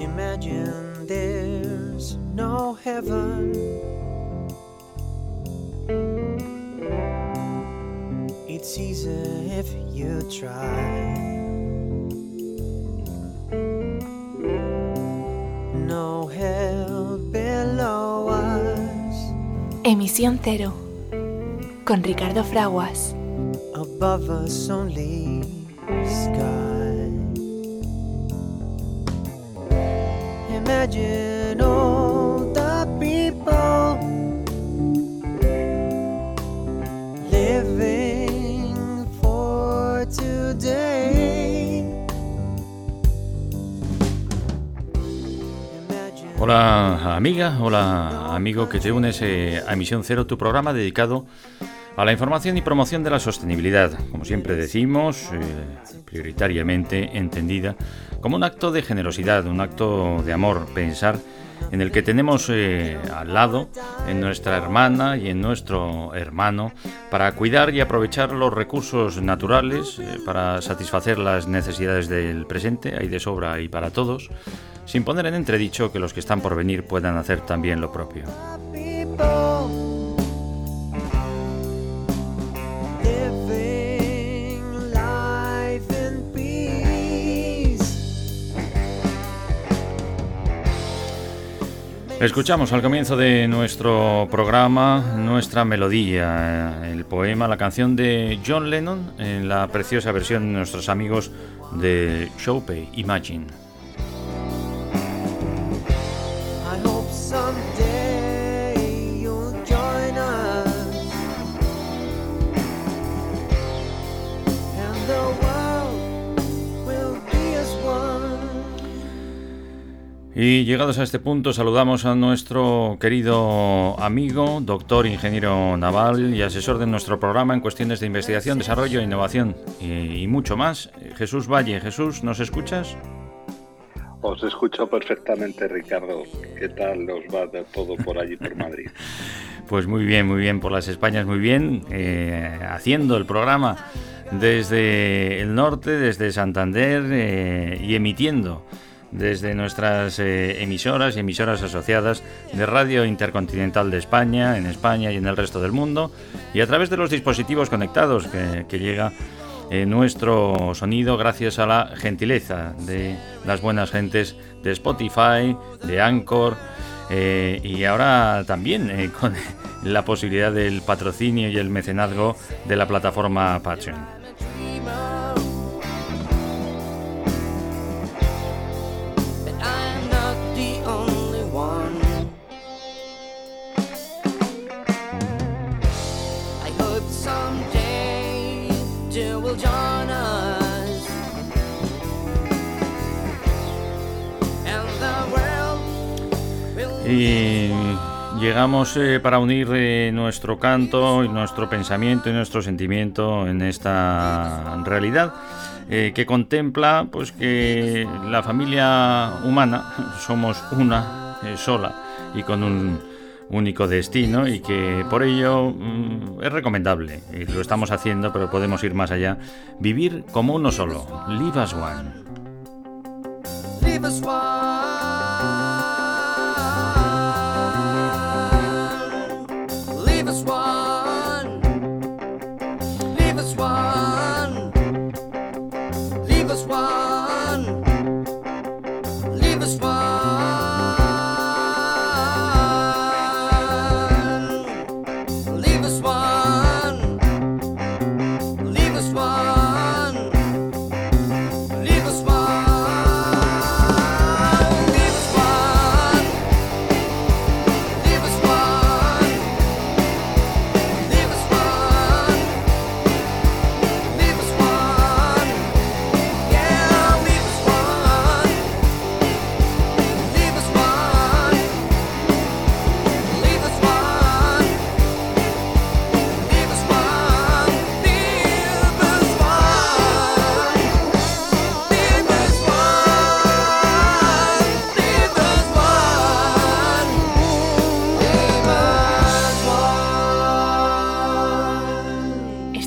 Imagine there's no heaven. It's easy if you try. No hell below us. Emisión Cero con Ricardo Fraguas. Above us only sky. Imagine all the people living for today. Hola amiga, hola amigo que te unes eh, a Emisión Cero, tu programa dedicado a la información y promoción de la sostenibilidad, como siempre decimos, eh, prioritariamente entendida como un acto de generosidad, un acto de amor, pensar en el que tenemos eh, al lado, en nuestra hermana y en nuestro hermano, para cuidar y aprovechar los recursos naturales, eh, para satisfacer las necesidades del presente, hay de sobra y para todos, sin poner en entredicho que los que están por venir puedan hacer también lo propio. Escuchamos al comienzo de nuestro programa nuestra melodía, eh, el poema, la canción de John Lennon en la preciosa versión de nuestros amigos de Showpay, Imagine. Y llegados a este punto saludamos a nuestro querido amigo, doctor ingeniero naval y asesor de nuestro programa en cuestiones de investigación, desarrollo e innovación y, y mucho más, Jesús Valle. Jesús, ¿nos escuchas? Os escucho perfectamente, Ricardo. ¿Qué tal os va de todo por allí, por Madrid? Pues muy bien, muy bien, por las Españas, muy bien, eh, haciendo el programa desde el norte, desde Santander eh, y emitiendo desde nuestras eh, emisoras y emisoras asociadas de Radio Intercontinental de España, en España y en el resto del mundo, y a través de los dispositivos conectados que, llega eh, nuestro sonido gracias a la gentileza de las buenas gentes de Spotify, de Anchor, eh, y ahora también con la posibilidad del patrocinio y el mecenazgo de la plataforma Patreon. Y llegamos eh, para unir eh, nuestro canto nuestro pensamiento y nuestro sentimiento en esta realidad eh, que contempla pues que la familia humana somos una sola y con un único destino y que por ello mm, es recomendable. Y lo estamos haciendo pero podemos ir más allá. Vivir como uno solo. Live as one. Leave us one.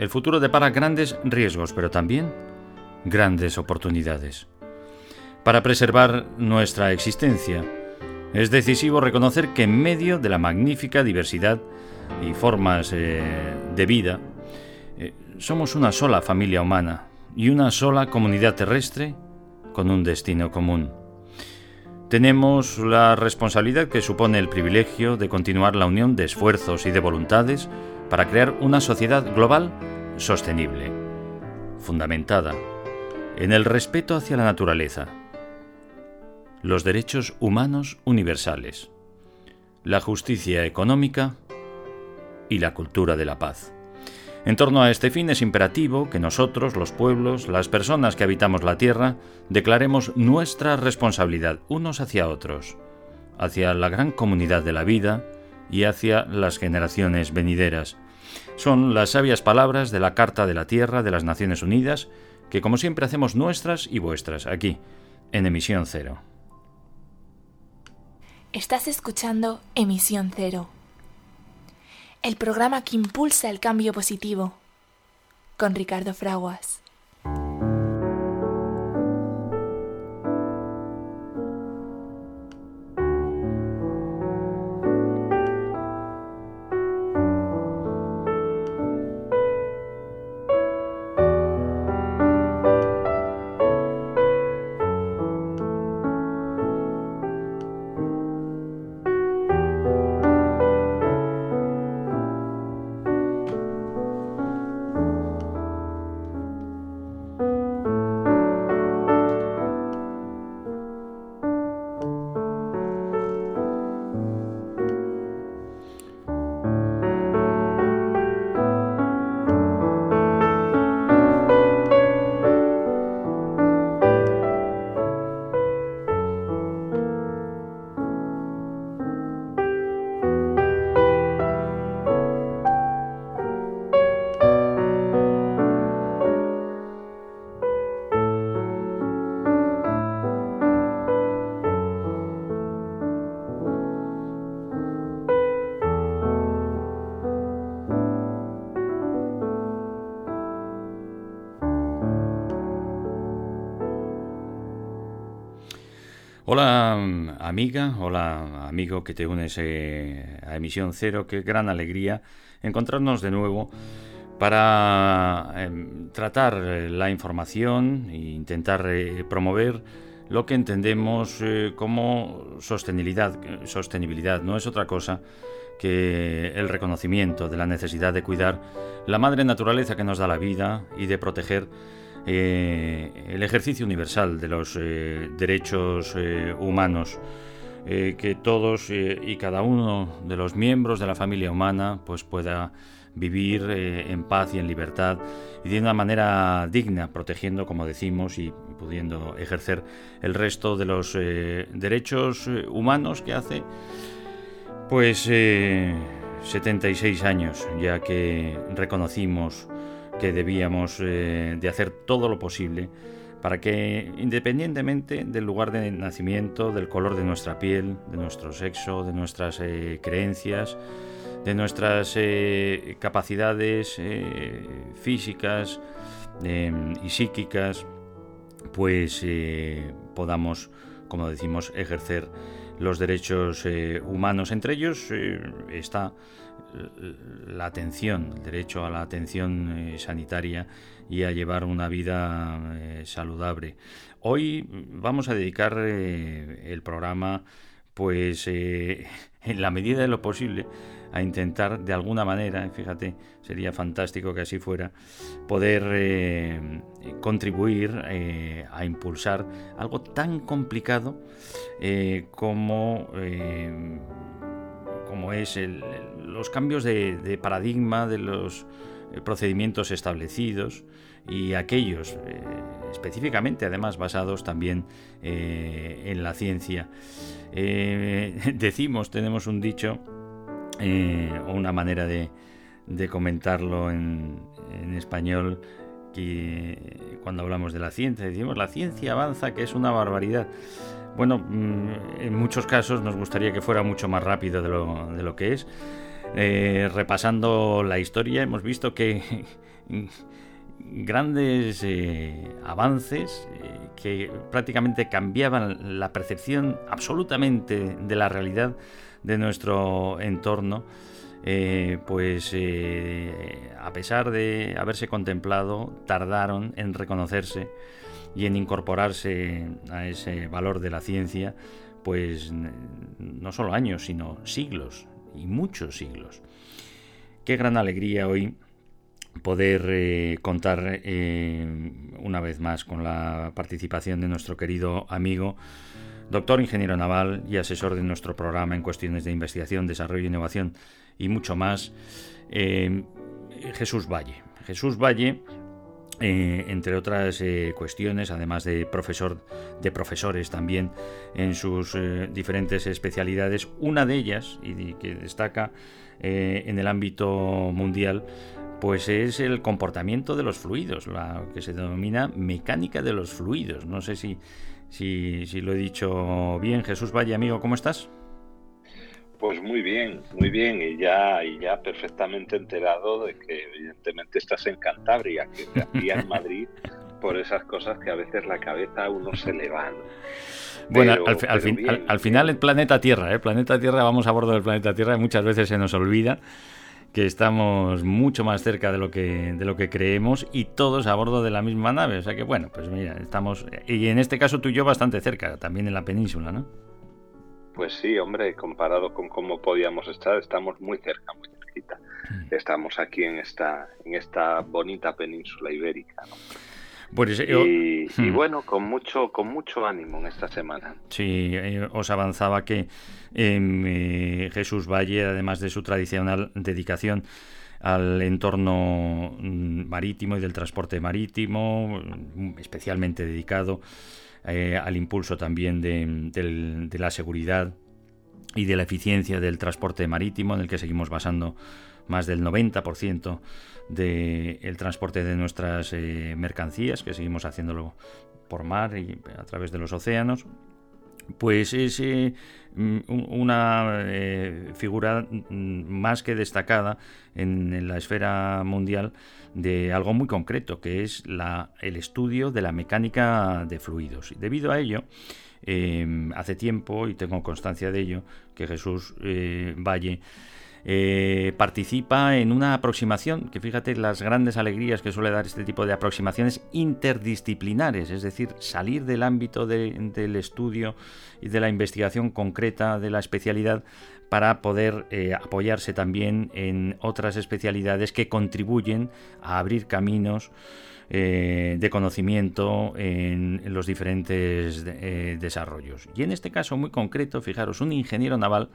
el futuro depara grandes riesgos, pero también grandes oportunidades. Para preservar nuestra existencia, es decisivo reconocer que en medio de la magnífica diversidad y formas eh, de vida, eh, somos una sola familia humana y una sola comunidad terrestre con un destino común. Tenemos la responsabilidad que supone el privilegio de continuar la unión de esfuerzos y de voluntades para crear una sociedad global sostenible, fundamentada en el respeto hacia la naturaleza, los derechos humanos universales, la justicia económica y la cultura de la paz. En torno a este fin es imperativo que nosotros, los pueblos, las personas que habitamos la Tierra, declaremos nuestra responsabilidad unos hacia otros, hacia la gran comunidad de la vida y hacia las generaciones venideras. Son las sabias palabras de la Carta de la Tierra de las Naciones Unidas, que como siempre hacemos nuestras y vuestras, aquí, en Emisión Cero. Estás escuchando Emisión Cero el programa que impulsa el cambio positivo, con Ricardo Fraguas. Amiga, hola amigo que te unes eh, a Emisión Cero, qué gran alegría encontrarnos de nuevo para em, tratar eh, la información e intentar eh, promover lo que entendemos como sostenibilidad. Sostenibilidad no es otra cosa que el reconocimiento de la necesidad de cuidar la madre naturaleza que nos da la vida y de proteger el ejercicio universal de los derechos humanos que todos y cada uno de los miembros de la familia humana pues pueda vivir en paz y en libertad y de una manera digna, protegiendo, como decimos, y pudiendo ejercer el resto de los derechos humanos que hace pues 76 años ya que reconocimos que debíamos eh, de hacer todo lo posible para que independientemente del lugar de nacimiento, del color de nuestra piel, de nuestro sexo, de nuestras eh, creencias, de nuestras eh, capacidades físicas y psíquicas, pues podamos, como decimos, ejercer los derechos humanos. Entre ellos está la atención, el derecho a la atención eh, sanitaria y a llevar una vida eh, saludable. Hoy vamos a dedicar eh, el programa, pues en la medida de lo posible, a intentar de alguna manera, fíjate, sería fantástico que así fuera, poder contribuir a impulsar algo tan complicado como como es los cambios de, paradigma de los procedimientos establecidos y aquellos específicamente además basados también en la ciencia. decimos, tenemos un dicho o una manera de, comentarlo en, español que cuando hablamos de la ciencia decimos la ciencia avanza que es una barbaridad. Bueno, mm, en muchos casos nos gustaría que fuera mucho más rápido de lo que es. Eh, repasando la historia hemos visto que grandes eh, avances eh, que prácticamente cambiaban la percepción absolutamente de la realidad de nuestro entorno pues a pesar de haberse contemplado, tardaron en reconocerse y en incorporarse a ese valor de la ciencia, pues no solo años, sino siglos, y muchos siglos. Qué gran alegría hoy poder eh, contar una vez más con la participación de nuestro querido amigo, doctor ingeniero naval y asesor de nuestro programa en cuestiones de investigación, desarrollo e innovación, y mucho más, eh, Jesús Valle. Jesús Valle, eh, entre otras eh, cuestiones, además de profesor de profesores también en sus diferentes especialidades, una de ellas, y que destaca en el ámbito mundial, pues es el comportamiento de los fluidos, la que se denomina mecánica de los fluidos. No sé si, si, si lo he dicho bien. Jesús Valle, amigo, ¿cómo estás? Pues muy bien, muy bien, y ya, y ya perfectamente enterado de que evidentemente estás en Cantabria, que te hacía en Madrid por esas cosas que a veces la cabeza a uno se le van. Bueno, al, final el planeta Tierra, ¿eh? planeta Tierra, vamos a bordo del planeta Tierra y muchas veces se nos olvida que estamos mucho más cerca de lo que de lo que creemos y todos a bordo de la misma nave, o sea que bueno, pues mira, estamos y en este caso tú y yo bastante cerca, también en la península, ¿no? Pues sí, hombre, comparado con cómo podíamos estar, estamos muy cerca, muy cerquita. Mm. Estamos aquí en esta, en esta bonita península ibérica. Pues, y, hmm. bueno, con mucho, con mucho ánimo en esta semana. Sí, eh, os avanzaba que em, eh, Jesús Valle, además de su tradicional dedicación al entorno mm, marítimo y del transporte marítimo, mm, especialmente dedicado eh, al impulso también de, la seguridad y de la eficiencia del transporte marítimo, en el que seguimos basando más del 90% del transporte de nuestras eh, mercancías, que seguimos haciéndolo por mar y a través de los océanos pues es eh, mm, una eh, figura mm, más que destacada en, la esfera mundial de algo muy concreto, que es la, el estudio de la mecánica de fluidos. Debido a ello, em, hace tiempo, y tengo constancia de ello, que Jesús eh, Valle eh, participa en una aproximación, que fíjate las grandes alegrías que suele dar este tipo de aproximaciones interdisciplinares, es decir, salir del ámbito del estudio y de la investigación concreta de la especialidad para poder eh, apoyarse también en otras especialidades que contribuyen a abrir caminos eh, de conocimiento en, los diferentes desarrollos. Y en este caso muy concreto, fijaros, un ingeniero naval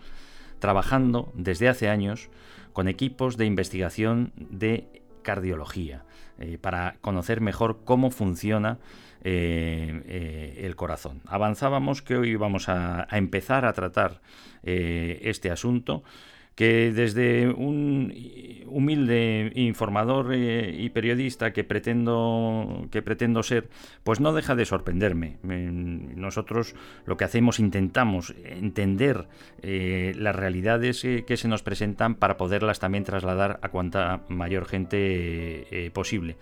trabajando desde hace años con equipos de investigación de cardiología eh, para conocer mejor cómo funciona eh, eh, el corazón. Avanzábamos que hoy vamos a empezar a tratar este asunto que desde un humilde informador eh, y periodista que pretendo que pretendo ser, pues no deja de sorprenderme. Nosotros lo que hacemos intentamos entender eh, las realidades eh, que se nos presentan para poderlas también trasladar a cuanta mayor gente posible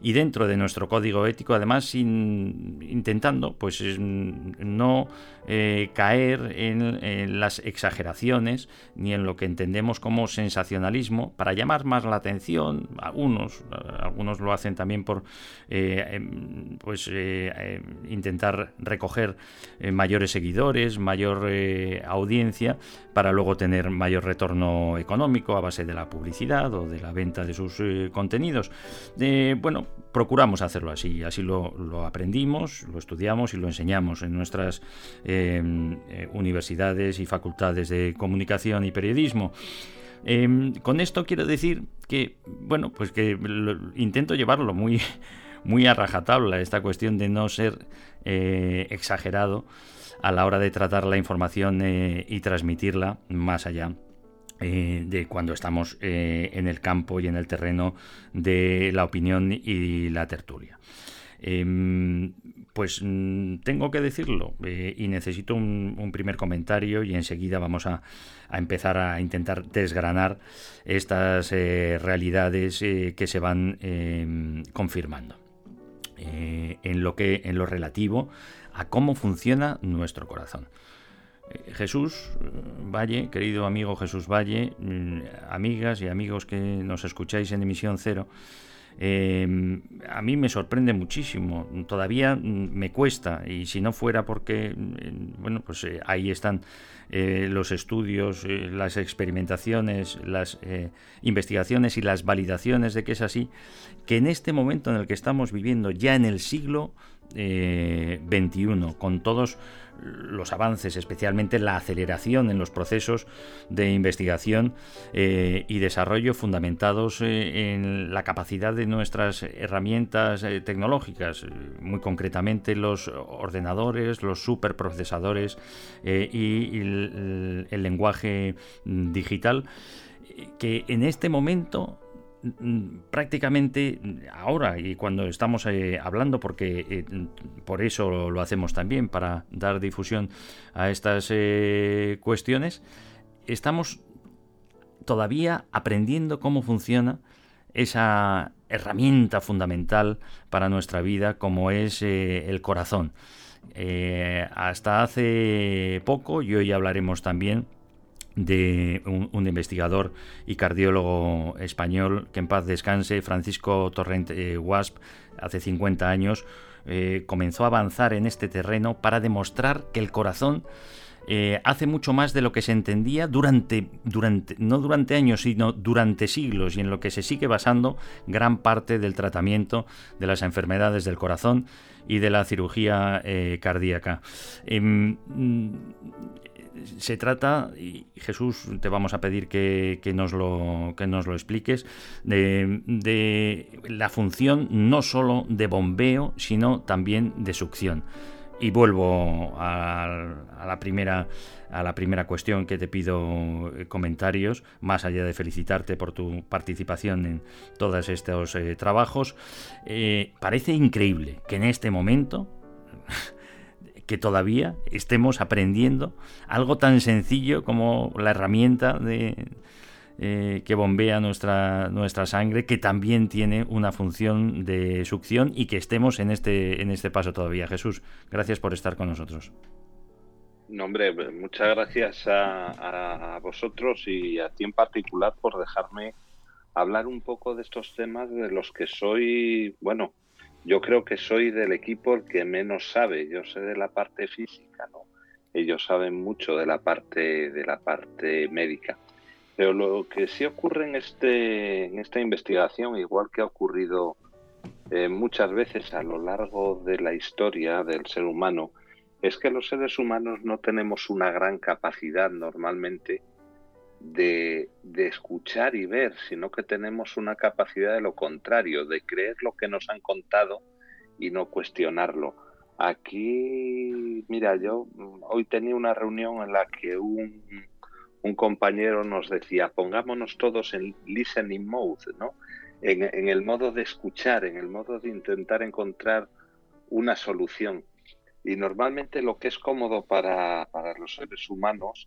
y dentro de nuestro código ético, además, intentando pues no eh, caer en, las exageraciones ni en lo que entendemos como sensacionalismo para llamar más la atención. Algunos, algunos lo hacen también por eh, em, pues eh, intentar recoger mayores seguidores, mayor audiencia para luego tener mayor retorno económico a base de la publicidad o de la venta de sus contenidos. bueno, procuramos hacerlo así, así lo, aprendimos, lo estudiamos y lo enseñamos en nuestras eh, eh, universidades y facultades de comunicación y periodismo. Em, con esto quiero decir que, bueno, pues que intento llevarlo muy, muy a rajatabla, esta cuestión de no ser eh, exagerado a la hora de tratar la información eh, y transmitirla más allá eh, de cuando estamos en el campo y en el terreno de la opinión y la tertulia. Em, pues mm, tengo que decirlo eh, y necesito un, primer comentario y enseguida vamos a, empezar a intentar desgranar estas eh, realidades eh, que se van em, confirmando en lo que en lo relativo a cómo funciona nuestro corazón. Jesús Valle, querido amigo Jesús Valle, mm, amigas y amigos que nos escucháis en emisión cero, Em, a mí me sorprende muchísimo, todavía me cuesta y si no fuera porque, mm, bueno, pues eh, ahí están eh, los estudios, eh, las experimentaciones, las investigaciones y las validaciones de que es así, que en este momento en el que estamos viviendo, ya en el siglo XXI, con todos los avances, especialmente la aceleración en los procesos de investigación eh, y desarrollo fundamentados eh, en la capacidad de nuestras herramientas eh, tecnológicas, muy concretamente los ordenadores, los superprocesadores y el lenguaje digital, que en este momento Mm, prácticamente ahora y cuando estamos eh, hablando, porque eh, por eso lo hacemos también, para dar difusión a estas eh, cuestiones, estamos todavía aprendiendo cómo funciona esa herramienta fundamental para nuestra vida como es el corazón. hasta hace poco, y hoy hablaremos también de un, investigador y cardiólogo español, que en paz descanse, Francisco Torrente eh, Wasp, hace 50 años, eh, comenzó a avanzar en este terreno para demostrar que el corazón eh, hace mucho más de lo que se entendía durante, durante, no durante años, sino durante siglos, y en lo que se sigue basando gran parte del tratamiento de las enfermedades del corazón y de la cirugía cardíaca. Em, se trata, y Jesús te vamos a pedir que, nos, lo, que nos lo expliques, de, la función no solo de bombeo, sino también de succión. Y vuelvo a, la primera, a la primera cuestión que te pido eh, comentarios, más allá de felicitarte por tu participación en todos estos eh, trabajos. Eh, parece increíble que en este momento que todavía estemos aprendiendo algo tan sencillo como la herramienta de, eh, que bombea nuestra, nuestra sangre, que también tiene una función de succión y que estemos en este, en este paso todavía. Jesús, gracias por estar con nosotros. No, hombre, muchas gracias a, a vosotros y a ti en particular por dejarme hablar un poco de estos temas de los que soy, bueno, yo creo que soy del equipo el que menos sabe. Yo sé de la parte física, ¿no? Ellos saben mucho de la parte de la parte médica. Pero lo que sí ocurre en este en esta investigación, igual que ha ocurrido eh, muchas veces a lo largo de la historia del ser humano, es que los seres humanos no tenemos una gran capacidad normalmente de, escuchar y ver, sino que tenemos una capacidad de lo contrario, de creer lo que nos han contado y no cuestionarlo. Aquí, mira, yo mm, hoy tenía una reunión en la que un, compañero nos decía, pongámonos todos en listening mode, ¿no? En, el modo de escuchar, en el modo de intentar encontrar una solución. Y normalmente lo que es cómodo para los seres humanos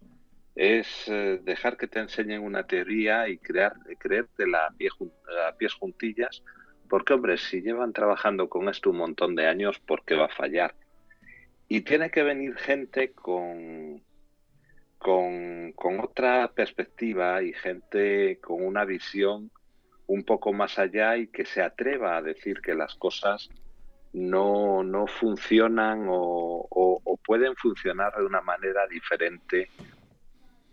es eh, dejar que te enseñen una teoría y crear, creerte la a pies juntillas, porque hombre, si llevan trabajando con esto un montón de años, ¿por qué va a fallar? Y tiene que venir gente con, con, con otra perspectiva y gente con una visión un poco más allá y que se atreva a decir que las cosas no, no funcionan o pueden funcionar de una manera diferente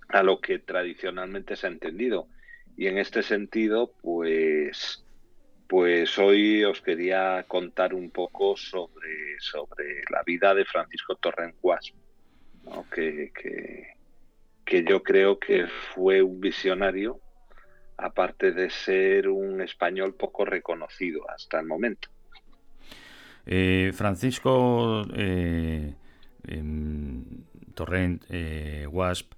a lo que tradicionalmente se ha entendido. Y en este sentido, pues, pues hoy os quería contar un poco sobre, sobre la vida de Francisco Torrencuas, que, que, que, yo creo que fue un visionario aparte de ser un español poco reconocido hasta el momento. Eh, Francisco eh, em, Torrent eh, Wasp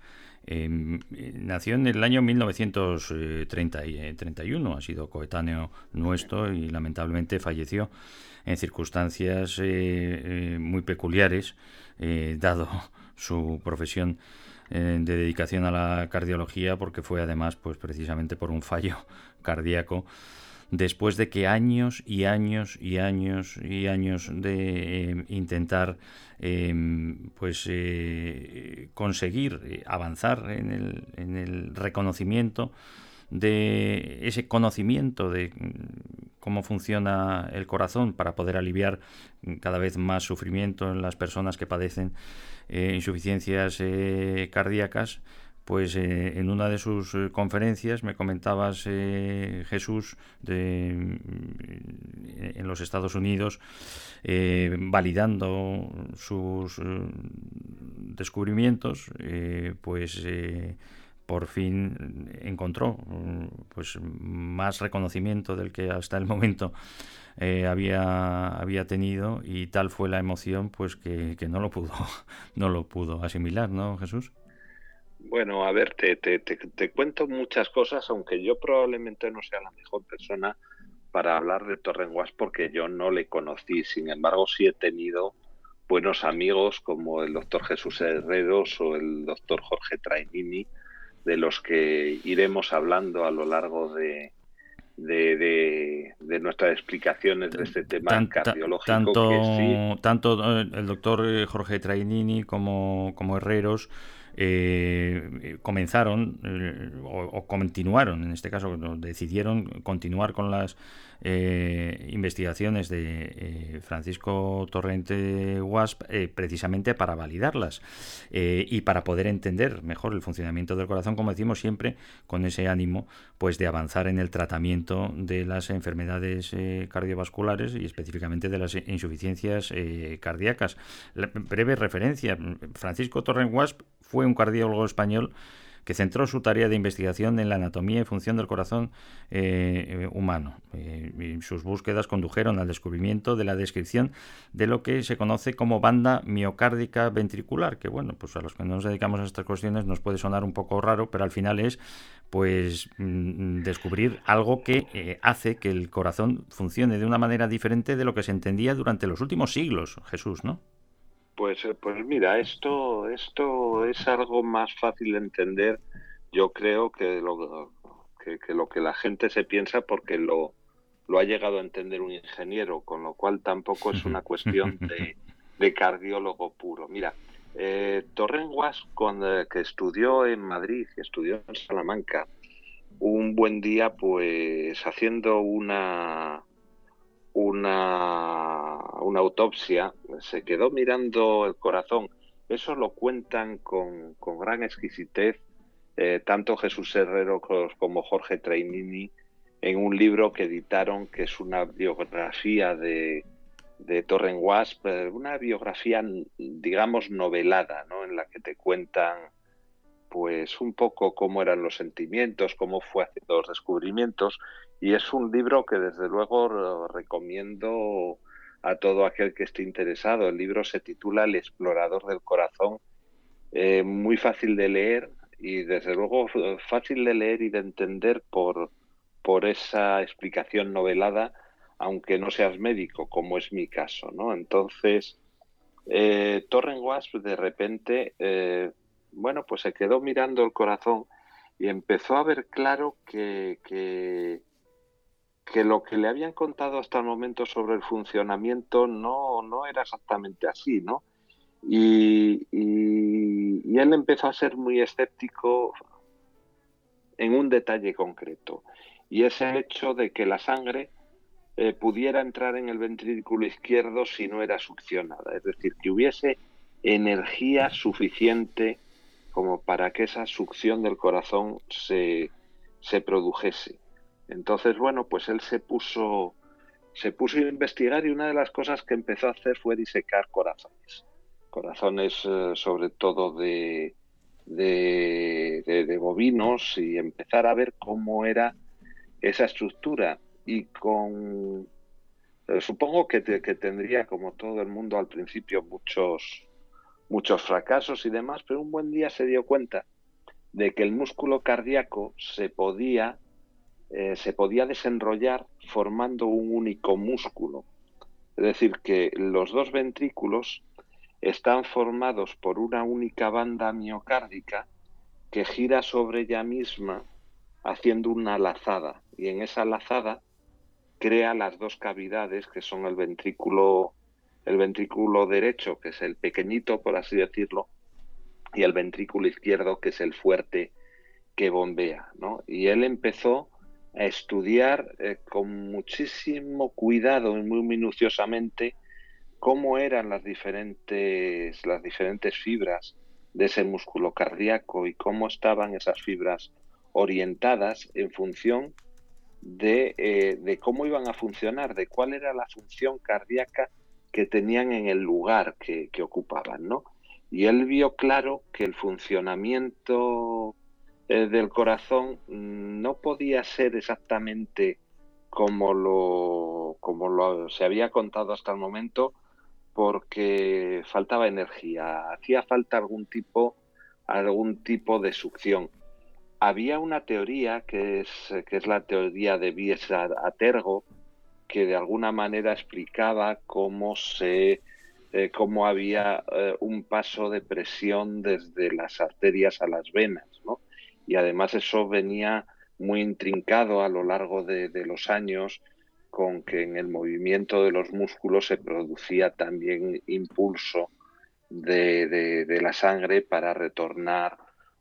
em, nació en el año 1931, ha sido coetáneo nuestro y lamentablemente falleció en circunstancias muy peculiares, dado su profesión de dedicación a la cardiología, porque fue además, pues precisamente por un fallo cardíaco después de que años y años y años y años de eh, intentar em, pues eh, conseguir eh, avanzar en el, en el reconocimiento de ese conocimiento de cómo funciona el corazón para poder aliviar cada vez más sufrimiento en las personas que padecen insuficiencias cardíacas, pues eh, en una de sus eh, conferencias me comentabas, eh, Jesús, de, mm, en los Estados Unidos, validando sus descubrimientos, pues por fin encontró pues más reconocimiento del que hasta el momento había, había tenido y tal fue la emoción pues que, que no lo pudo no lo pudo asimilar, ¿no, Jesús? Bueno, a ver, te, te, te, cuento muchas cosas, aunque yo probablemente no sea la mejor persona para hablar de Torrenguas porque yo no le conocí. Sin embargo, sí he tenido buenos amigos como el doctor Jesús Herreros o el doctor Jorge Trainini, de los que iremos hablando a lo largo de, de, de, nuestras explicaciones de este tema cardiológico. Tanto, tanto eh, el doctor eh, Jorge Trainini como, como Herreros eh, comenzaron eh, o, continuaron, en este caso decidieron continuar con las eh, investigaciones de Francisco Torrente Wasp precisamente para validarlas y para poder entender mejor el funcionamiento del corazón, como decimos siempre, con ese ánimo pues de avanzar en el tratamiento de las enfermedades cardiovasculares y específicamente de las insuficiencias cardíacas. breve referencia, Francisco Torrente Wasp fue un cardiólogo español que centró su tarea de investigación en la anatomía y función del corazón eh, humano. Eh, sus búsquedas condujeron al descubrimiento de la descripción de lo que se conoce como banda miocárdica ventricular, que bueno, pues a los que no nos dedicamos a estas cuestiones nos puede sonar un poco raro, pero al final es pues mm, descubrir algo que eh, hace que el corazón funcione de una manera diferente de lo que se entendía durante los últimos siglos, Jesús, ¿no? Pues, eh, pues mira, esto, esto es algo más fácil de entender, yo creo, que lo que, lo que la gente se piensa porque lo, ha llegado a entender un ingeniero, con lo cual tampoco es una cuestión de, cardiólogo puro. Mira, eh, Torren cuando, que estudió en Madrid, estudió en Salamanca, un buen día, pues haciendo una, una, una autopsia, se quedó mirando el corazón. Eso lo cuentan con, con gran exquisitez eh, tanto Jesús Herrero como Jorge Trainini en un libro que editaron que es una biografía de, de Torren Wasp, eh, una biografía, digamos, novelada, ¿no? En la que te cuentan, pues, un poco cómo eran los sentimientos, cómo fue haciendo los descubrimientos y es un libro que desde luego recomiendo a todo aquel que esté interesado. El libro se titula El explorador del corazón, eh, muy fácil de leer y desde luego fácil de leer y de entender por, por esa explicación novelada, aunque no seas médico, como es mi caso, ¿no? Entonces, eh, Torren Wasp de repente, eh, bueno, pues se quedó mirando el corazón y empezó a ver claro que, que que lo que le habían contado hasta el momento sobre el funcionamiento no, no era exactamente así, ¿no? Y, y, él empezó a ser muy escéptico en un detalle concreto, y es el hecho de que la sangre eh, pudiera entrar en el ventrículo izquierdo si no era succionada, es decir, que hubiese energía suficiente como para que esa succión del corazón se, se produjese. Entonces, bueno, pues él se puso, se puso a investigar y una de las cosas que empezó a hacer fue disecar corazones. Corazones eh, sobre todo de, de, bovinos y empezar a ver cómo era esa estructura. Y con, eh, supongo que, que tendría, como todo el mundo al principio, muchos, muchos fracasos y demás, pero un buen día se dio cuenta de que el músculo cardíaco se podía, eh, se podía desenrollar formando un único músculo. Es decir, que los dos ventrículos están formados por una única banda miocárdica que gira sobre ella misma haciendo una lazada y en esa lazada crea las dos cavidades que son el ventrículo el ventrículo derecho que es el pequeñito por así decirlo y el ventrículo izquierdo que es el fuerte que bombea ¿no? y él empezó a estudiar eh, con muchísimo cuidado y muy minuciosamente cómo eran las diferentes, las diferentes fibras de ese músculo cardíaco y cómo estaban esas fibras orientadas en función de, eh, de, cómo iban a funcionar, de cuál era la función cardíaca que tenían en el lugar que, que ocupaban, ¿no? Y él vio claro que el funcionamiento eh, del corazón no podía ser exactamente como lo, como lo se había contado hasta el momento, porque faltaba energía, hacía falta algún tipo, algún tipo de succión. Había una teoría que es, que es la teoría de Bies Atergo, que de alguna manera explicaba cómo se eh, cómo había eh, un paso de presión desde las arterias a las venas. Y además eso venía muy intrincado a lo largo de, de los años con que en el movimiento de los músculos se producía también impulso de, la sangre para retornar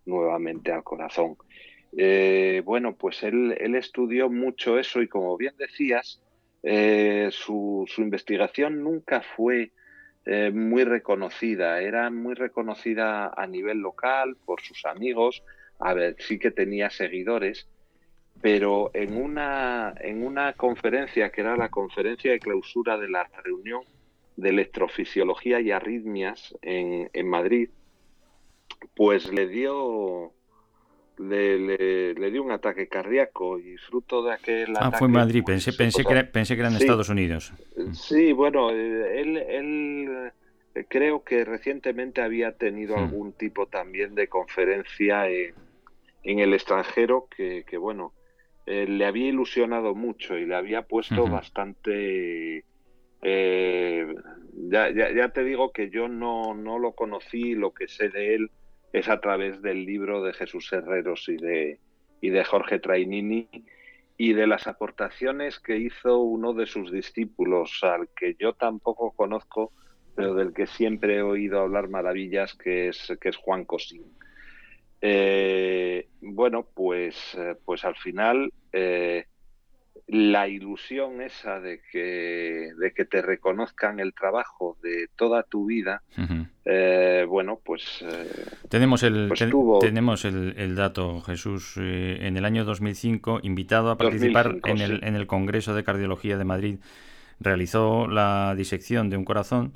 nuevamente al corazón. Eh, bueno, pues él, estudió mucho eso y como bien decías, eh, su, investigación nunca fue eh, muy reconocida, era muy reconocida a nivel local por sus amigos, a ver, sí que tenía seguidores, pero en una, en una conferencia que era la conferencia de clausura de la reunión de electrofisiología y arritmias en, en Madrid, pues le dio le, le, dio un ataque cardíaco y fruto de aquel ah, fue en Madrid, pues, pensé, pensé, que era, pensé que era en Estados Unidos. Sí, bueno, él, él eh, creo que recientemente había tenido hmm. algún tipo también de conferencia en, en el extranjero que, que bueno, eh, le había ilusionado mucho y le había puesto bastante... Eh, ya, ya, te digo que yo no, no lo conocí, lo que sé de él es a través del libro de Jesús Herreros y de, y de Jorge Trainini y de las aportaciones que hizo uno de sus discípulos, al que yo tampoco conozco, pero del que siempre he oído hablar maravillas, que es, que es Juan Cosín. Eh, bueno, pues, eh, pues al final eh, la ilusión esa de que, de que te reconozcan el trabajo de toda tu vida, bueno, pues... tenemos el, pues tenemos el, dato, Jesús, en el año 2005, invitado a participar en, el, en el Congreso de Cardiología de Madrid, realizó la disección de un corazón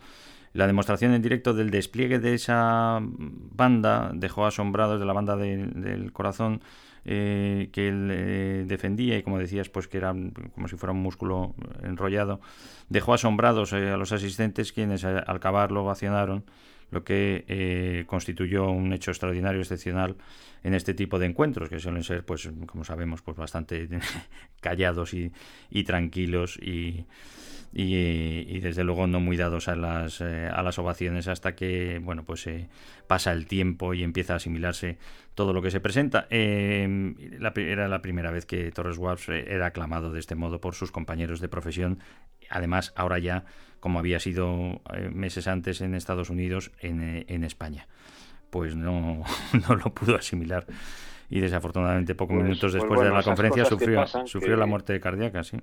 la demostración en directo del despliegue de esa banda dejó asombrados de la banda del corazón eh, que él eh, defendía y como decías pues que era como si fuera un músculo enrollado. Dejó asombrados eh, a los asistentes quienes al acabar lo ovacionaron lo que constituyó un hecho extraordinario excepcional en este tipo de encuentros que suelen ser pues como sabemos pues bastante callados y, y tranquilos y y, desde luego no muy dados a las, eh, a las ovaciones hasta que bueno pues eh, pasa el tiempo y empieza a asimilarse todo lo que se presenta. Em, era la primera vez que Torres Waps eh, era aclamado de este modo por sus compañeros de profesión. Además, ahora ya, como había sido meses antes en Estados Unidos, en, en España. Pues no, no lo pudo asimilar y desafortunadamente pocos pues, minutos pues después de la conferencia sufrió, sufrió la muerte cardíaca, sí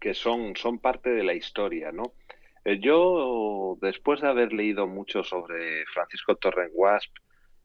que son, son parte de la historia, ¿no? Eh, yo, después de haber leído mucho sobre Francisco Torrenguasp,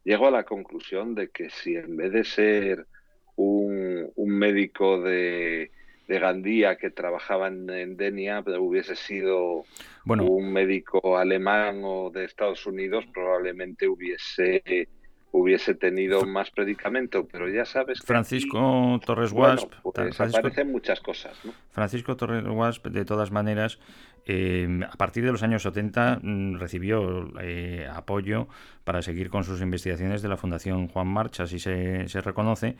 llego a la conclusión de que si en vez de ser un, médico de, de Gandía que trabajaba en, Denia hubiese sido un médico alemán o de Estados Unidos, probablemente hubiese hubiese tenido más predicamento, pero ya sabes que Francisco Torres Wasp pues aparecen muchas cosas, Francisco Torres Wasp, de todas maneras, eh, a partir de los años 70 mm, recibió eh, apoyo para seguir con sus investigaciones de la Fundación Juan March, así se, se reconoce,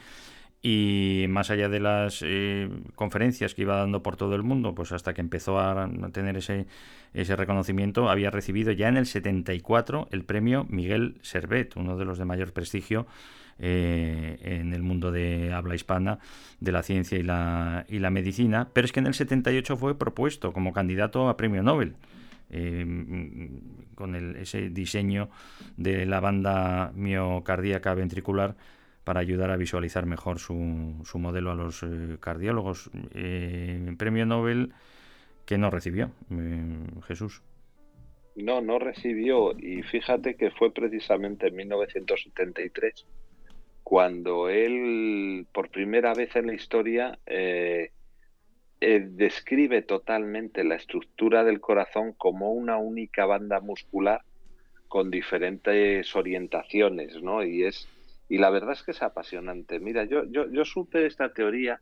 y más allá de las eh, conferencias que iba dando por todo el mundo, pues hasta que empezó a tener ese, ese reconocimiento, había recibido ya en el 74 el premio Miguel Servet, uno de los de mayor prestigio eh, en el mundo de habla hispana de la ciencia y la, y la medicina, pero es que en el 78 fue propuesto como candidato a premio Nobel. Eh, con el, ese diseño de la banda miocardíaca ventricular para ayudar a visualizar mejor su, su modelo a los eh, cardiólogos. Eh, premio Nobel que no recibió eh, Jesús. No, no recibió y fíjate que fue precisamente en 1973 cuando él por primera vez en la historia describe totalmente la estructura del corazón como una única banda muscular con diferentes orientaciones, ¿no? Y es y la verdad es que es apasionante. Mira, yo, yo, yo supe esta teoría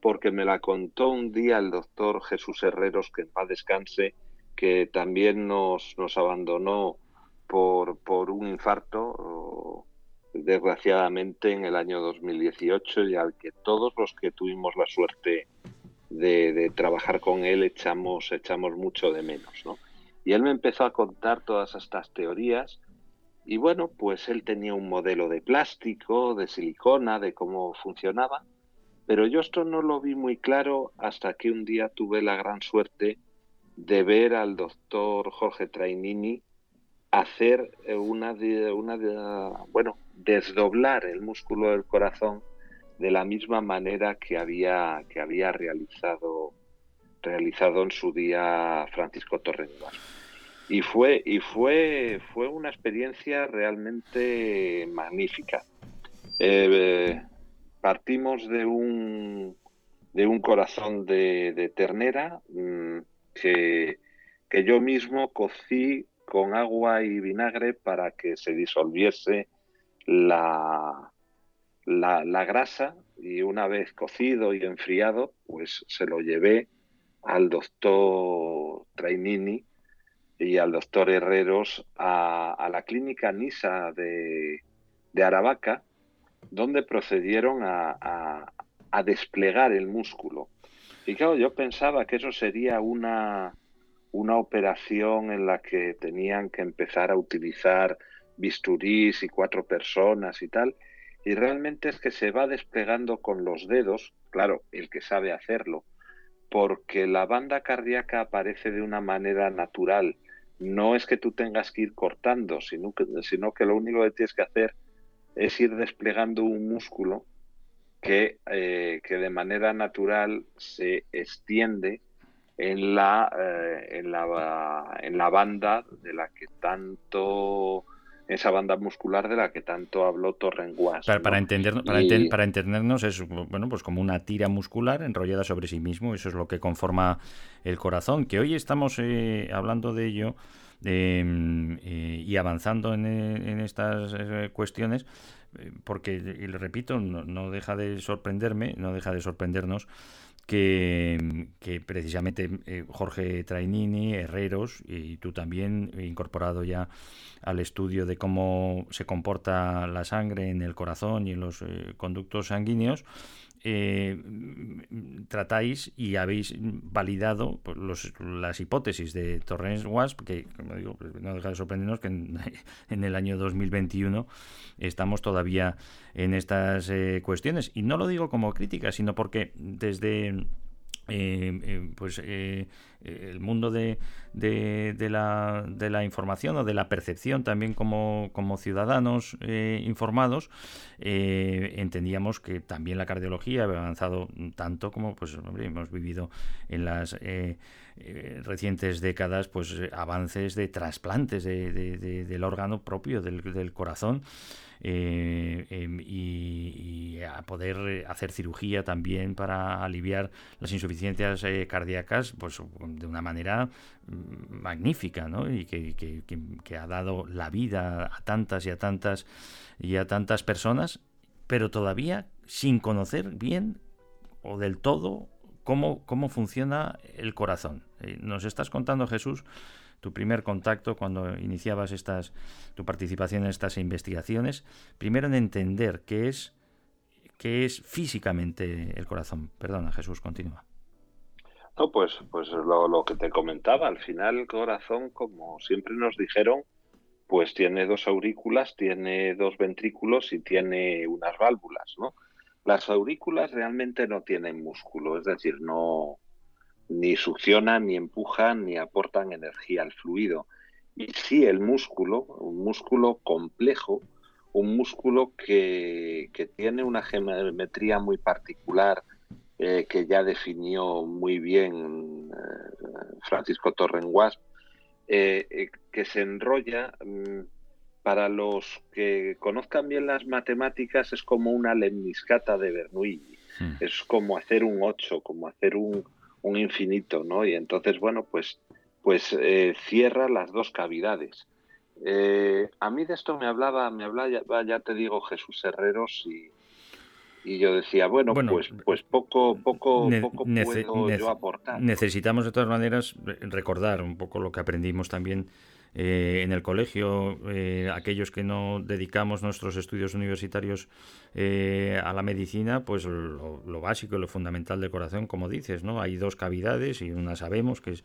porque me la contó un día el doctor Jesús Herreros, que en paz descanse, que también nos, nos abandonó por, por un infarto, desgraciadamente, en el año 2018, y al que todos los que tuvimos la suerte de, de, trabajar con él echamos, echamos mucho de menos. ¿no? Y él me empezó a contar todas estas teorías y bueno, pues él tenía un modelo de plástico, de silicona, de cómo funcionaba, pero yo esto no lo vi muy claro hasta que un día tuve la gran suerte de ver al doctor Jorge Trainini hacer eh, una, una bueno, desdoblar el músculo del corazón de la misma manera que había, que había realizado, realizado en su día Francisco Torres y fue y fue fue una experiencia realmente magnífica. Eh, partimos de un de un corazón de, ternera mm, que, que, yo mismo cocí con agua y vinagre para que se disolviese la, la, la grasa y una vez cocido y enfriado pues se lo llevé al doctor Trainini y al doctor Herreros a, la clínica NISA de, Aravaca, donde procedieron a, desplegar el músculo. Y claro, yo pensaba que eso sería una, una operación en la que tenían que empezar a utilizar bisturís y cuatro personas y tal, y realmente es que se va desplegando con los dedos, claro, el que sabe hacerlo, porque la banda cardíaca aparece de una manera natural no es que tú tengas que ir cortando, sino que, sino que lo único que tienes que hacer es ir desplegando un músculo que, eh, que de manera natural se extiende en la, eh, en, la, en la banda de la que tanto esa banda muscular de la que tanto habló Torrenguas. Para, para, para, entendernos es bueno pues como una tira muscular enrollada sobre sí mismo, eso es lo que conforma el corazón, que hoy estamos eh, hablando de ello em, eh, y avanzando en, en estas eh, cuestiones, porque, y le repito, no, no deja de sorprenderme, no deja de sorprendernos que, precisamente eh, Jorge Trainini, Herreros y tú también, incorporado ya al estudio de cómo se comporta la sangre en el corazón y en los eh, conductos sanguíneos, eh, tratáis y habéis validado pues, las hipótesis de Torrens Wasp, que, como digo, pues, no deja de sorprendernos que en, el año 2021 estamos todavía en estas eh, cuestiones. Y no lo digo como crítica, sino porque desde eh, pues el mundo de, de, la, de, la, información o de la percepción también como, como ciudadanos informados entendíamos que también la cardiología había avanzado tanto como pues hemos vivido en las recientes décadas pues avances de trasplantes del órgano propio del, del corazón eh, em, y, a poder hacer cirugía también para aliviar las insuficiencias eh, cardíacas pues de una manera mm, magnífica ¿no? y que, que, ha dado la vida a tantas y a tantas y a tantas personas pero todavía sin conocer bien o del todo cómo, cómo funciona el corazón. Eh, nos estás contando, Jesús, tu primer contacto cuando iniciabas estas, tu participación en estas investigaciones, primero en entender qué es, qué es físicamente el corazón. Perdona, Jesús, continúa. No, pues, pues lo, lo que te comentaba, al final el corazón, como siempre nos dijeron, pues tiene dos aurículas, tiene dos ventrículos y tiene unas válvulas, ¿no? Las aurículas realmente no tienen músculo, es decir, no, ni succionan, ni empujan, ni aportan energía al fluido. Y sí el músculo, un músculo complejo, un músculo que, tiene una geometría muy particular, eh, que ya definió muy bien eh, Francisco Torrenguas, eh, que se enrolla, mm, para los que conozcan bien las matemáticas, es como una lemniscata de Bernoulli. Hmm. Es como hacer un 8, como hacer un, un infinito, ¿no? Y entonces, bueno, pues, pues cierra las dos cavidades. A mí de esto me hablaba, me hablaba, ya, te digo, Jesús Herreros y, y yo decía, bueno, pues, pues poco, poco, poco puedo yo aportar. Necesitamos de todas maneras recordar un poco lo que aprendimos también eh, en el colegio, eh, aquellos que no dedicamos nuestros estudios universitarios eh, a la medicina, pues lo, básico y lo fundamental del corazón, como dices, ¿no? Hay dos cavidades y una sabemos que es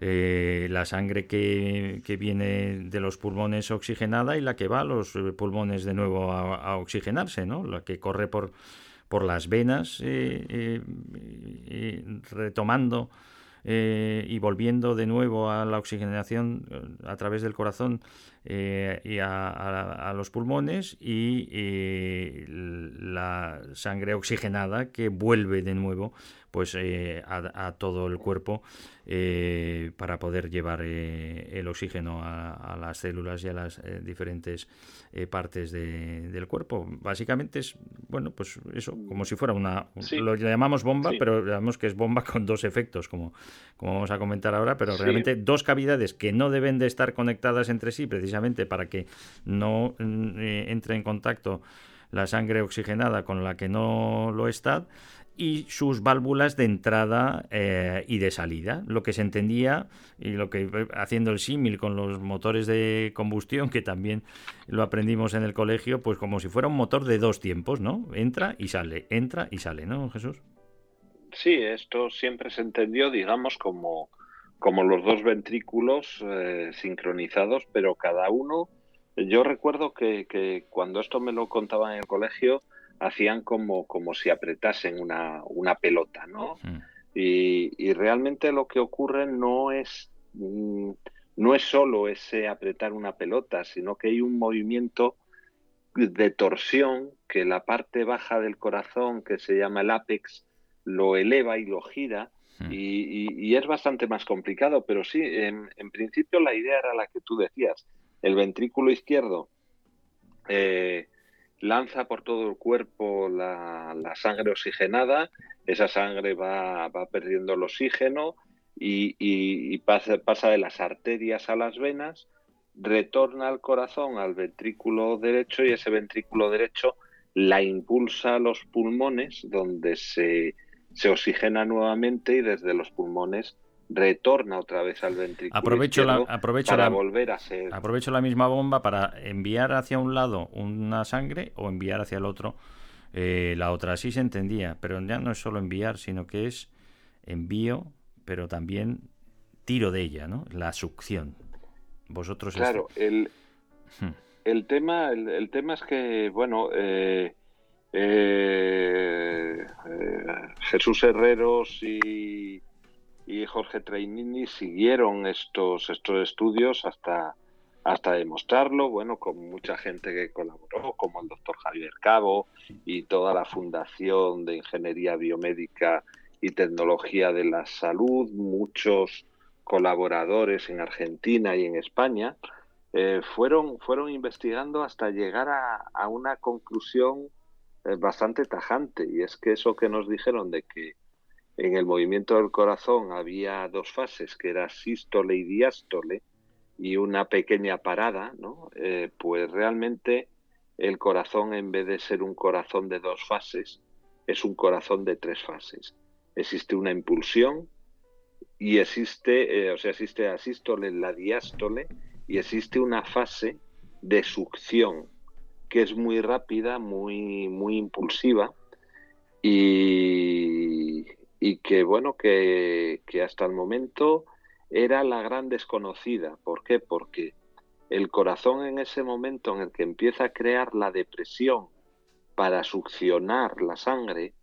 la sangre que, viene de los pulmones oxigenada y la que va a los pulmones de nuevo a, oxigenarse, ¿no? La que corre por, por las venas, retomando eh, y volviendo de nuevo a la oxigenación eh, a través del corazón eh, y a, los pulmones y la sangre oxigenada que vuelve de nuevo pues a, todo el cuerpo para poder llevar el oxígeno a, las células y a las diferentes partes del cuerpo. Básicamente es, bueno, pues eso, como si fuera una... Lo llamamos bomba, pero digamos que es bomba con dos efectos, como, como vamos a comentar ahora, pero realmente dos cavidades que no deben de estar conectadas entre sí precisamente para que no eh, entre en contacto la sangre oxigenada con la que no lo está y sus válvulas de entrada eh, y de salida. Lo que se entendía y lo que haciendo el símil con los motores de combustión, que también lo aprendimos en el colegio, pues como si fuera un motor de dos tiempos, ¿no? Entra y sale, entra y sale, ¿no, Jesús? Sí, esto siempre se entendió, digamos, como, como los dos ventrículos eh, sincronizados, pero cada uno, yo recuerdo que, que, cuando esto me lo contaban en el colegio, hacían como, como si apretasen una, una pelota, ¿no? Y, y, realmente lo que ocurre no es, mm, no es solo ese apretar una pelota, sino que hay un movimiento de torsión que la parte baja del corazón, que se llama el ápex, lo eleva y lo gira hmm. y, es bastante más complicado, pero sí, en, principio la idea era la que tú decías. El ventrículo izquierdo eh, lanza por todo el cuerpo la, sangre oxigenada, esa sangre va, va perdiendo el oxígeno y, pasa, pasa de las arterias a las venas, retorna al corazón, al ventrículo derecho y ese ventrículo derecho la impulsa a los pulmones donde se se oxigena nuevamente y desde los pulmones retorna otra vez al ventrículo aprovecho la, aprovecho para la, volver a ser aprovecho la misma bomba para enviar hacia un lado una sangre o enviar hacia el otro eh, la otra. Así se entendía pero ya no es solo enviar sino que es envío pero también tiro de ella no la succión. Vosotros claro el, hmm. el tema el, tema es que bueno eh, Eh, Jesús Herreros y, Jorge Trainini siguieron estos, estos estudios hasta, hasta demostrarlo, bueno, con mucha gente que colaboró, como el doctor Javier Cabo y toda la Fundación de Ingeniería Biomédica y Tecnología de la Salud, muchos colaboradores en Argentina y en España, eh, fueron, fueron investigando hasta llegar a, una conclusión eh, bastante tajante, y es que eso que nos dijeron de que en el movimiento del corazón había dos fases, que era sístole y diástole, y una pequeña parada, ¿no? Eh, pues realmente el corazón, en vez de ser un corazón de dos fases, es un corazón de tres fases existe una impulsión y existe, eh, o sea, existe la sístole, la diástole y existe una fase de succión que es muy rápida, muy, muy impulsiva y, y que, bueno, que, que hasta el momento era la gran desconocida. ¿Por qué? Porque el corazón en ese momento en el que empieza a crear la depresión para succionar la sangre,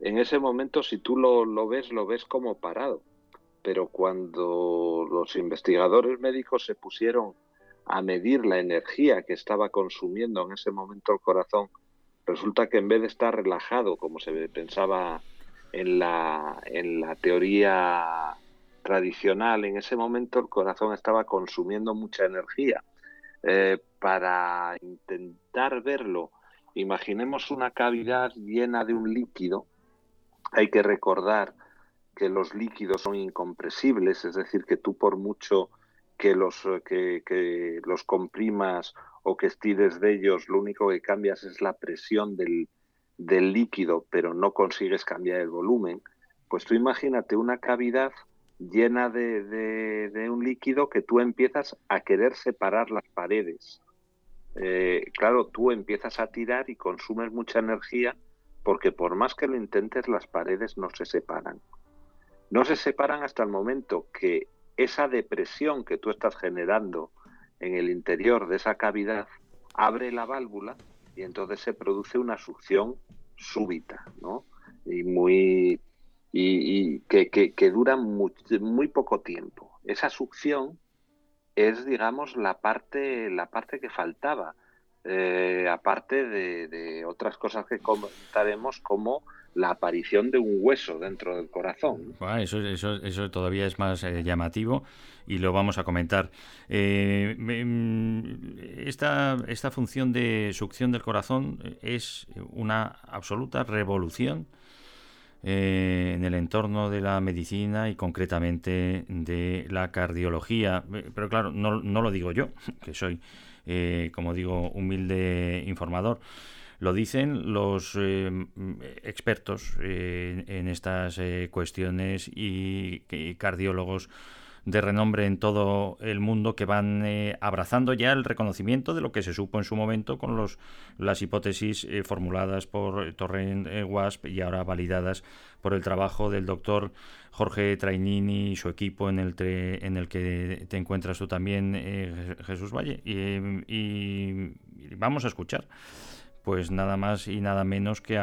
en ese momento si tú lo, ves, lo ves como parado. Pero cuando los investigadores médicos se pusieron a medir la energía que estaba consumiendo en ese momento el corazón, resulta que en vez de estar relajado, como se pensaba en la, en la teoría tradicional, en ese momento el corazón estaba consumiendo mucha energía. Eh, para intentar verlo, imaginemos una cavidad llena de un líquido hay que recordar que los líquidos son incompresibles, es decir, que tú por mucho que los, que, los comprimas o que estires de ellos, lo único que cambias es la presión del, líquido, pero no consigues cambiar el volumen, pues tú imagínate una cavidad llena de, un líquido que tú empiezas a querer separar las paredes. Eh, claro, tú empiezas a tirar y consumes mucha energía porque por más que lo intentes las paredes no se separan. No se separan hasta el momento que esa depresión que tú estás generando en el interior de esa cavidad abre la válvula y entonces se produce una succión súbita, ¿no? Y muy y, que, que, dura muy, muy poco tiempo. Esa succión es, digamos, la parte, la parte que faltaba. Eh, aparte de, otras cosas que comentaremos como la aparición de un hueso dentro del corazón. eso, todavía es más eh, llamativo y lo vamos a comentar. Eh, mm, esta, esta función de succión del corazón es una absoluta revolución en el entorno de la medicina y concretamente de la cardiología. Pero claro, no lo digo yo, que soy eh, como digo, humilde informador. Lo dicen los eh, expertos eh, en estas cuestiones y, cardiólogos de renombre en todo el mundo que van abrazando ya el reconocimiento de lo que se supo en su momento con los, las hipótesis formuladas por Torrent Wasp y ahora validadas por el trabajo del doctor Jorge Trainini y su equipo en el, en el que te encuentras tú también, eh, Jesús Valle. Y, vamos a escuchar, pues nada más y nada menos que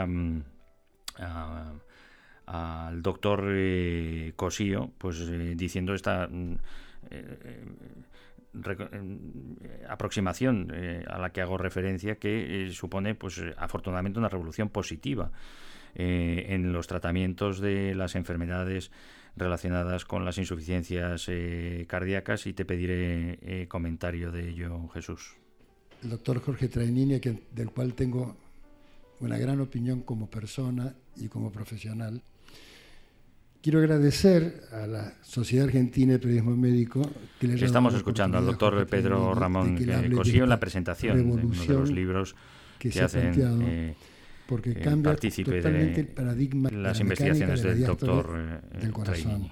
al doctor eh, Cosío, pues eh, diciendo esta mm, aproximación a la que hago referencia que supone pues afortunadamente una revolución positiva eh, en los tratamientos de las enfermedades relacionadas con las insuficiencias eh, cardíacas y te pediré eh, comentario de ello, Jesús. El doctor Jorge Trainini, del cual tengo una gran opinión como persona y como profesional. Quiero agradecer a la Sociedad Argentina de Periodismo Médico que le Estamos escuchando al doctor Pedro Ramón Cosío en la presentación de uno de los libros que, se hacen porque eh, cambia totalmente el paradigma las investigaciones del doctor eh, del corazón.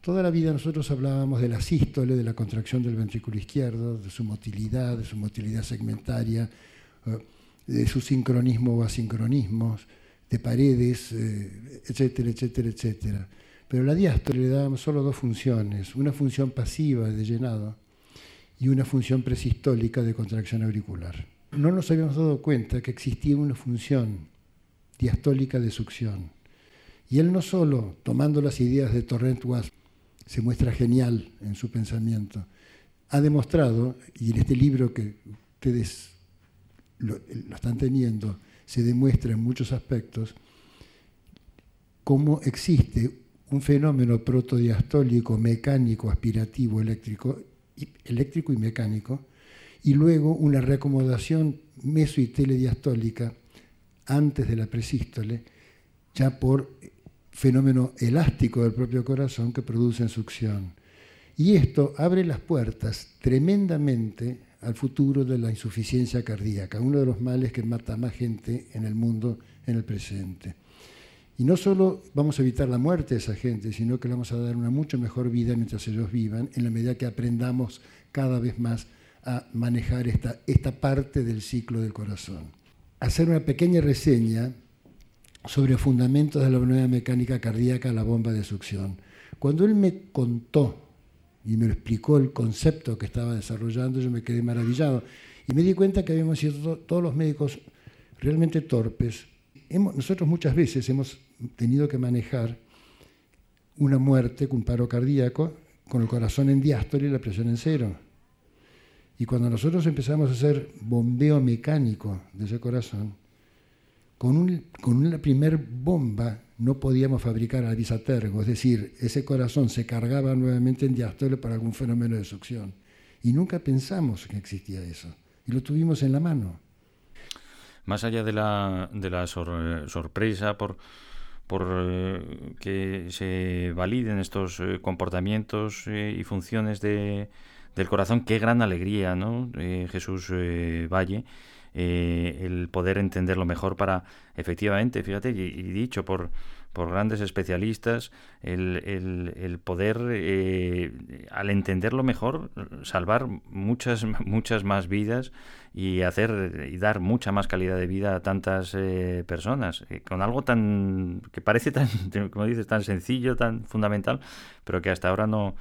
Toda la vida nosotros hablábamos de la sístole, de la contracción del ventrículo izquierdo, de su motilidad, de su motilidad segmentaria, eh, de su sincronismo o asincronismos, de paredes, etcétera, etcétera, etcétera. Pero la diástole le dábamos solo dos funciones, una función pasiva de llenado y una función presistólica de contracción auricular. no nos habíamos dado cuenta que existía una función diastólica de succión. Y él no solo, tomando las ideas de Torrent Wasp, se muestra genial en su pensamiento, ha demostrado, y en este libro que ustedes lo, están teniendo, se demuestra en muchos aspectos, cómo existe un fenómeno protodiastólico, mecánico, aspirativo, eléctrico, eléctrico y mecánico, y luego una reacomodación meso y telediastólica antes de la presístole, ya por fenómeno elástico del propio corazón que produce succión. Y esto abre las puertas tremendamente al futuro de la insuficiencia cardíaca, uno de los males que mata a más gente en el mundo en el presente. Y no solo vamos a evitar la muerte de esa gente, sino que le vamos a dar una mucho mejor vida mientras ellos vivan, en la medida que aprendamos cada vez más a manejar esta, esta parte del ciclo del corazón. Hacer una pequeña reseña sobre fundamentos de la nueva mecánica cardíaca, la bomba de succión. Cuando él me contó y me explicó el concepto que estaba desarrollando, yo me quedé maravillado y me di cuenta que habíamos sido todos los médicos realmente torpes. nosotros muchas veces hemos tenido que manejar una muerte con paro cardíaco con el corazón en diástole y la presión en cero. Y cuando nosotros empezamos a hacer bombeo mecánico de ese corazón, con, un, con una primer bomba no podíamos fabricar avisatergo, es decir, ese corazón se cargaba nuevamente en diástole para algún fenómeno de succión. Y nunca pensamos que existía eso. Y lo tuvimos en la mano. Más allá de la, de la sorpresa por, por eh, que se validen estos eh, comportamientos eh, y funciones de, del corazón, qué gran alegría, ¿no? Jesús Valle eh, el poder entenderlo mejor para, efectivamente, fíjate, y, dicho por, por grandes especialistas, el, el, poder, eh, al entenderlo mejor, salvar muchas, muchas más vidas y hacer y dar mucha más calidad de vida a tantas eh, personas, con algo tan que parece tan, como dices, tan sencillo, tan fundamental, pero que hasta ahora no,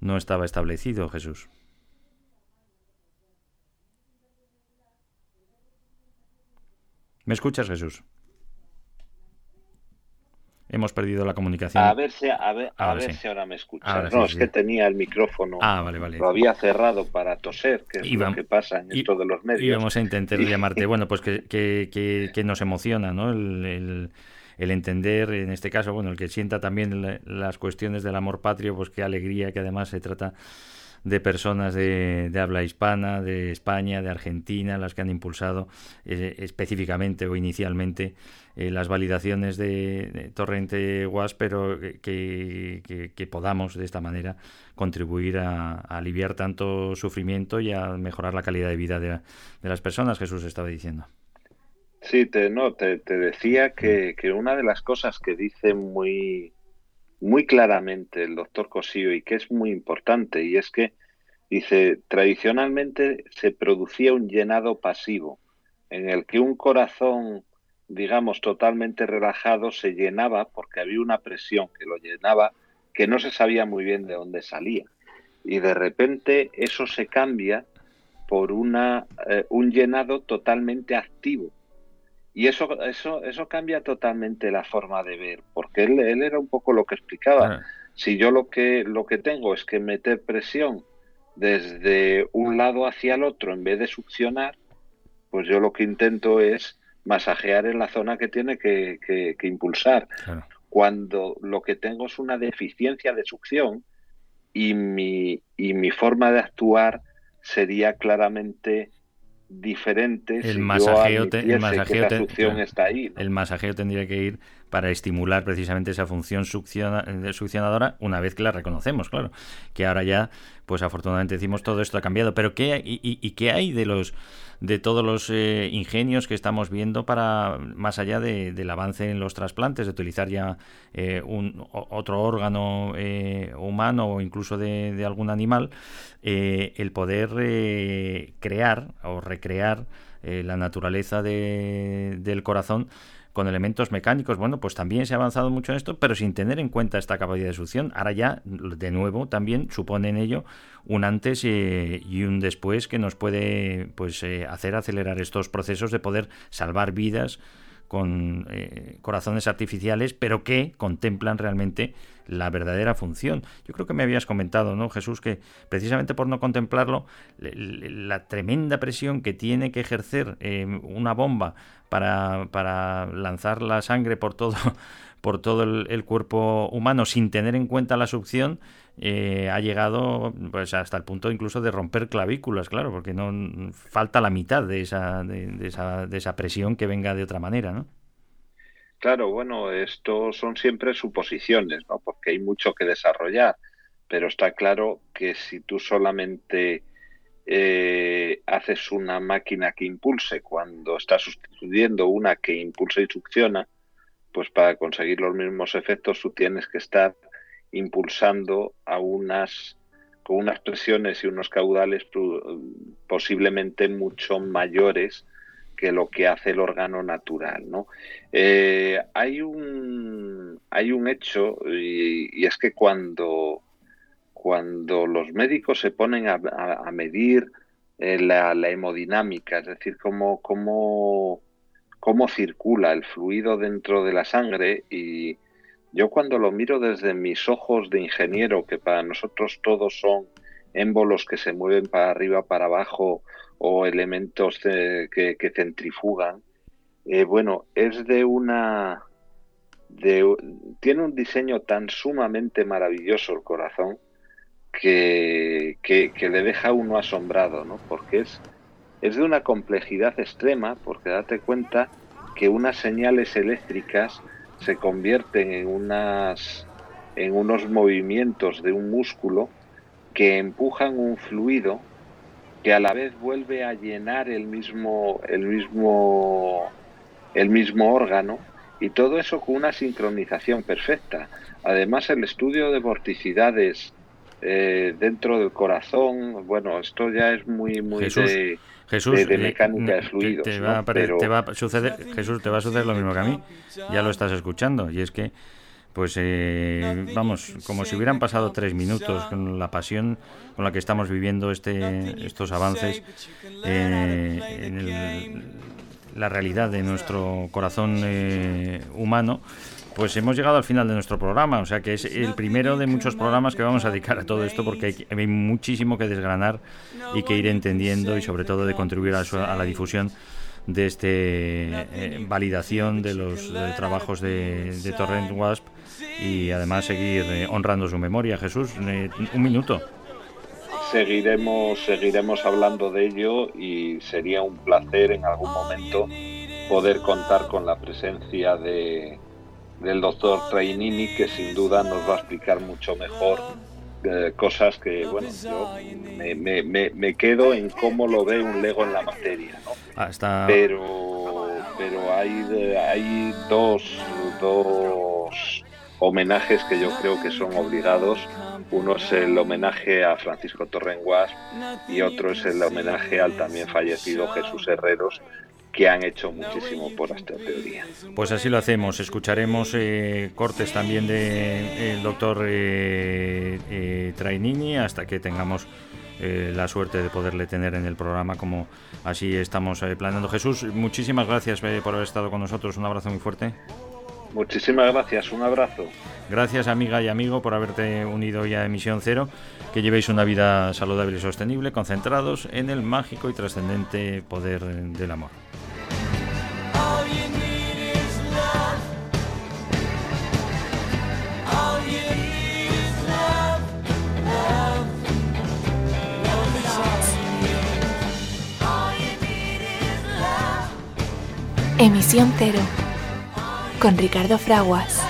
no estaba establecido, Jesús. ¿Me escuchas, Jesús? Hemos perdido la comunicación. A ver si, a ver, si ahora me escuchas. no, es que tenía el micrófono. Ah, vale, vale. Lo había cerrado para toser, que es lo que pasa en esto de los medios. Íbamos a intentar llamarte. Bueno, pues que, que, que, nos emociona, ¿no? El, el, entender, en este caso, bueno, el que sienta también las cuestiones del amor patrio, pues qué alegría que además se trata de personas de, habla hispana, de España, de Argentina, las que han impulsado eh, específicamente o inicialmente eh, las validaciones de, Torrente WAS, pero que, podamos de esta manera contribuir a, aliviar tanto sufrimiento y a mejorar la calidad de vida de, las personas, Jesús estaba diciendo. Sí, te, no, te, decía que, que, una de las cosas que dice muy, muy claramente el doctor Cosío y que es muy importante, y es que dice, tradicionalmente se producía un llenado pasivo, en el que un corazón, digamos, totalmente relajado se llenaba porque había una presión que lo llenaba que no se sabía muy bien de dónde salía. Y de repente eso se cambia por una, eh, un llenado totalmente activo, y eso, eso, eso cambia totalmente la forma de ver, porque él, él era un poco lo que explicaba. Si yo lo que, lo que tengo es que meter presión desde un lado hacia el otro en vez de succionar, pues yo lo que intento es masajear en la zona que tiene que, que, impulsar. Cuando lo que tengo es una deficiencia de succión y mi, y mi forma de actuar sería claramente diferente el masajeo, el masajeo está ahí, el masajeo tendría que ir para estimular precisamente esa función succionadora una vez que la reconocemos claro. Que ahora ya pues afortunadamente decimos todo esto ha cambiado. Pero qué y, y qué hay de los de todos los eh, ingenios que estamos viendo para, más allá del avance en los trasplantes, de utilizar ya eh, un, otro órgano eh, humano o incluso de, algún animal, el poder crear o recrear la naturaleza del corazón con elementos mecánicos. Bueno, pues también se ha avanzado mucho en esto, pero sin tener en cuenta esta capacidad de succión. Ahora ya, de nuevo, también supone en ello un antes y un después que nos puede pues, eh, hacer acelerar estos procesos de poder salvar vidas con eh, corazones artificiales, pero que contemplan realmente la verdadera función. Yo creo que me habías comentado, ¿no, Jesús, que precisamente por no contemplarlo, la tremenda presión que tiene que ejercer eh, una bomba para, para, lanzar la sangre por todo, por todo el, cuerpo humano sin tener en cuenta la succión, eh, ha llegado pues hasta el punto incluso de romper clavículas, claro, porque no falta la mitad de esa, de, esa, de esa presión que venga de otra manera, ¿no? Claro, bueno, esto son siempre suposiciones, ¿no? Porque hay mucho que desarrollar, pero está claro que si tú solamente eh, haces una máquina que impulse cuando estás sustituyendo una que impulsa y succiona, pues para conseguir los mismos efectos tú tienes que estar impulsando a con unas presiones y unos caudales posiblemente mucho mayores que lo que hace el órgano natural. ¿no? Eh, hay, un, hay un hecho y, es que cuando, cuando los médicos se ponen a, medir eh, la, la, hemodinámica, es decir, cómo, cómo, cómo circula el fluido dentro de la sangre y, yo cuando lo miro desde mis ojos de ingeniero, que para nosotros todos son émbolos que se mueven para arriba, para abajo, o elementos que, centrifugan, eh, bueno, es de una... De, tiene un diseño tan sumamente maravilloso el corazón que, que, le deja a uno asombrado, ¿no? Porque es, es de una complejidad extrema, porque date cuenta que unas señales eléctricas se convierten en unas en unos movimientos de un músculo que empujan un fluido que a la vez vuelve a llenar el mismo el mismo el mismo órgano y todo eso con una sincronización perfecta. Además el estudio de vorticidades eh, dentro del corazón, bueno, esto ya es muy muy de Jesús, de, mecánica de fluidos. Te, va, a suceder, Jesús, te va a suceder lo mismo que a mí. Ya lo estás escuchando. Y es que, pues, eh, vamos, como si hubieran pasado tres minutos con la pasión con la que estamos viviendo este, estos avances eh, en la realidad de nuestro corazón eh, humano pues hemos llegado al final de nuestro programa, o sea que es el primero de muchos programas que vamos a dedicar a todo esto porque hay, muchísimo que desgranar y que ir entendiendo y sobre todo de contribuir a, la difusión de esta eh, validación de los trabajos de, Torrent Wasp y además seguir eh, honrando su memoria. Jesús, eh, un minuto. Seguiremos, seguiremos hablando de ello y sería un placer en algún momento poder contar con la presencia de, del doctor Trainini, que sin duda nos va a explicar mucho mejor eh, cosas que, bueno, yo me, me, me, quedo en cómo lo ve un Lego en la materia, ¿no? Ah, pero, pero hay, hay dos, dos homenajes que yo creo que son obligados. Uno es el homenaje a Francisco Torrenguas y otro es el homenaje al también fallecido Jesús Herreros, que han hecho muchísimo por esta teoría. Pues así lo hacemos. Escucharemos eh, cortes también del de, doctor eh, eh, Trainini hasta que tengamos la suerte de poderle tener en el programa como así estamos planeando. Jesús, muchísimas gracias por haber estado con nosotros. Un abrazo muy fuerte. Muchísimas gracias, un abrazo. Gracias amiga y amigo por haberte unido ya a Emisión Cero, que llevéis una vida saludable y sostenible, concentrados en el mágico y trascendente poder del amor. Emisión Cero con Ricardo Fraguas.